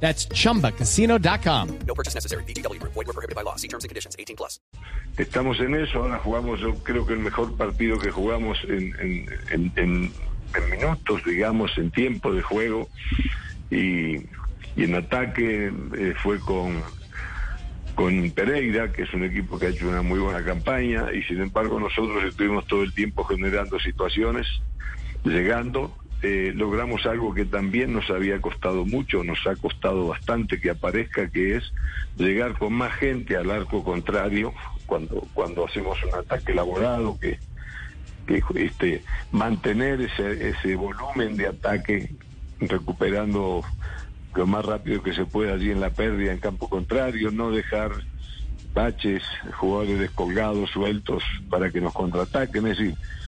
That's chumbacasino.com. No purchase necessary. BGW. Void were prohibited by law. See terms and conditions. 18 plus. Estamos en eso, ahora jugamos yo creo que el mejor partido que jugamos en, en, en, en- en minutos, digamos, en tiempo de juego y, y en ataque eh, fue con, con Pereira, que es un equipo que ha hecho una muy buena campaña y sin embargo nosotros estuvimos todo el tiempo generando situaciones, llegando. Eh, logramos algo que también nos había costado mucho, nos ha costado bastante que aparezca, que es llegar con más gente al arco contrario cuando, cuando hacemos un ataque elaborado, que, que este, mantener ese, ese volumen de ataque recuperando lo más rápido que se pueda allí en la pérdida en campo contrario, no dejar baches, jugadores descolgados, sueltos para que nos contraataquen, es decir,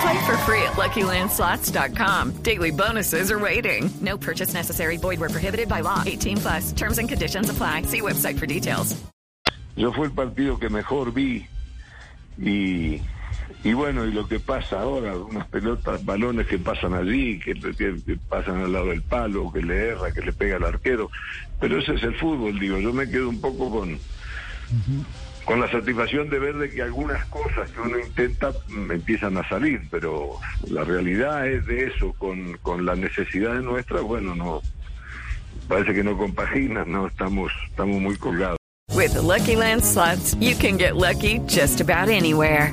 Play for free at LuckyLandSlots.com. Daily bonuses are waiting. No purchase necessary. Void where prohibited by law. 18 plus. Terms and conditions apply. See website for details. yo fue el partido que mejor vi y, y bueno, y lo que pasa ahora, unas pelotas, balones que pasan allí, que, que- pasan al lado del palo, que le erra, que le pega al arquero, pero ese es el fútbol, digo, yo me quedo un poco con, con la satisfacción de ver de que algunas cosas que uno intenta empiezan a salir, pero la realidad es de eso, con, con la necesidad de nuestra, bueno, no, parece que no compagina, no, estamos, estamos muy colgados. With Lucky Land slots, you can get lucky just about anywhere.